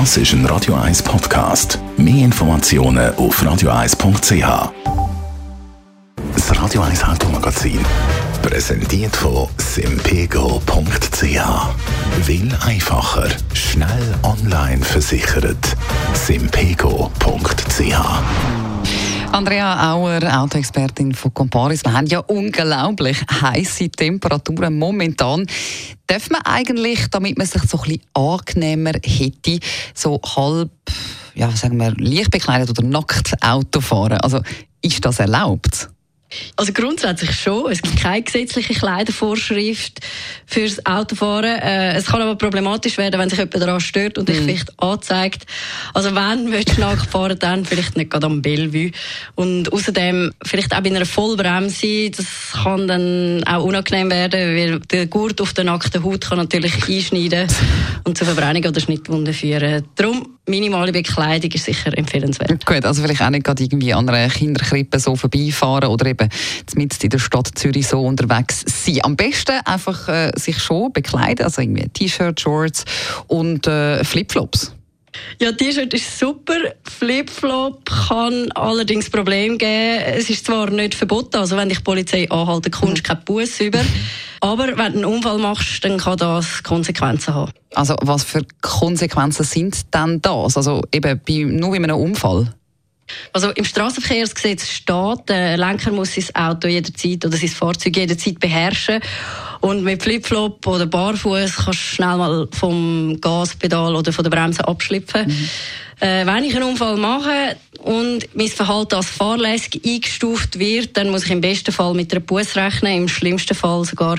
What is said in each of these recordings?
Das ist ein Radio 1 Podcast. Mehr Informationen auf radio1.ch. Das Radio 1 Automagazin. Präsentiert von simpego.ch. Will einfacher, schnell online versichert. simpego.ch. Andrea Auer, Autoexpertin von Comparis. Wir haben ja unglaublich heiße Temperaturen momentan. Darf man eigentlich, damit man sich so ein bisschen angenehmer hätte, so halb, ja, sagen wir, leicht bekleidet oder nackt Auto fahren? Also, ist das erlaubt? Also grundsätzlich schon. Es gibt keine gesetzliche Kleidervorschrift fürs Autofahren. Äh, es kann aber problematisch werden, wenn sich jemand daran stört und dich mm. vielleicht anzeigt. Also wenn willst du nachfahren, dann vielleicht nicht gerade am Bellevue. Und außerdem vielleicht auch bei einer Vollbremse. Das kann dann auch unangenehm werden, weil der Gurt auf der nackten Haut kann natürlich einschneiden und zu Verbrennung oder Schnittwunden führen. Darum minimale Bekleidung ist sicher empfehlenswert. Gut, also vielleicht auch nicht gerade irgendwie an einer Kinderkrippe so vorbeifahren oder eben mitten in der Stadt Zürich so unterwegs sein. Am besten einfach äh, sich schon bekleiden, also irgendwie T-Shirt, Shorts und äh, Flipflops. Ja, T-Shirt ist super. Flipflop kann allerdings Problem geben. Es ist zwar nicht verboten, also wenn dich die Polizei anhalten, kommst du mhm. keinen Bus über. Aber wenn du einen Unfall machst, dann kann das Konsequenzen haben. Also was für Konsequenzen sind denn das? Also eben bei, nur bei einem Unfall? Also im Straßenverkehrsgesetz steht, der Lenker muss sein Auto jederzeit oder sein Fahrzeug jederzeit beherrschen. Und mit Flipflop oder Barfuß kannst du schnell mal vom Gaspedal oder von der Bremse abschlüpfen. Mhm. Äh, wenn ich einen Unfall mache und mein Verhalten als fahrlässig eingestuft wird, dann muss ich im besten Fall mit einer Buß rechnen, im schlimmsten Fall sogar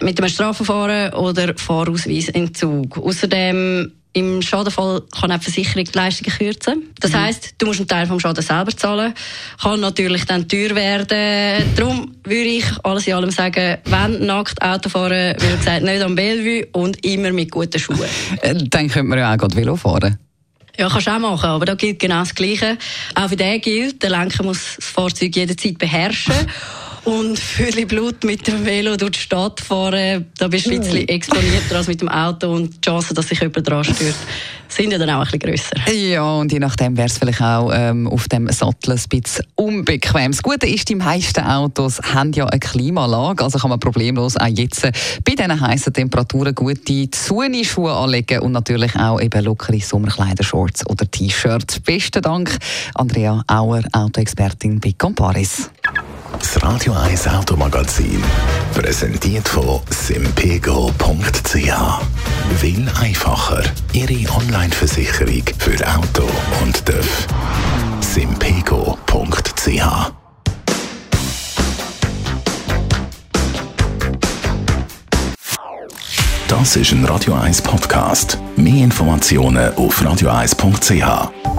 mit einem Strafverfahren oder Fahrausweisentzug. Außerdem im Schadenfall kann auch die Versicherung die Leistungen kürzen. Das mhm. heisst, du musst einen Teil vom Schaden selber zahlen. Kann natürlich dann teuer werden. Darum würde ich alles in allem sagen, wenn nackt Auto fahren, wie gesagt, nicht am Bellevue und immer mit guten Schuhen. Äh, dann könnte man ja auch gerade Velo fahren. Ja, kannst du auch machen, aber da gilt genau das Gleiche. Auch für den gilt, der Lenker muss das Fahrzeug jederzeit beherrschen. Und für Blut mit dem Velo durch die Stadt fahren, da bist du ein bisschen exponierter als mit dem Auto und die Chance, dass sich jemand dran stört, sind ja dann auch ein bisschen grösser. Ja, und je nachdem wäre es vielleicht auch ähm, auf dem Sattel ein bisschen unbequem. Das Gute ist, die meisten Autos haben ja eine Klimaanlage, also kann man problemlos auch jetzt bei diesen heißen Temperaturen gute Zunischuhe anlegen und natürlich auch eben lockere Sommerkleider, Shorts oder T-Shirts. Besten Dank, Andrea Auer, Autoexpertin bei Comparis. Das Radio 1 Automagazin. Präsentiert von simpego.ch. Will einfacher. Ihre Online-Versicherung für Auto und TÜV. simpego.ch. Das ist ein Radio 1 Podcast. Mehr Informationen auf radio1.ch.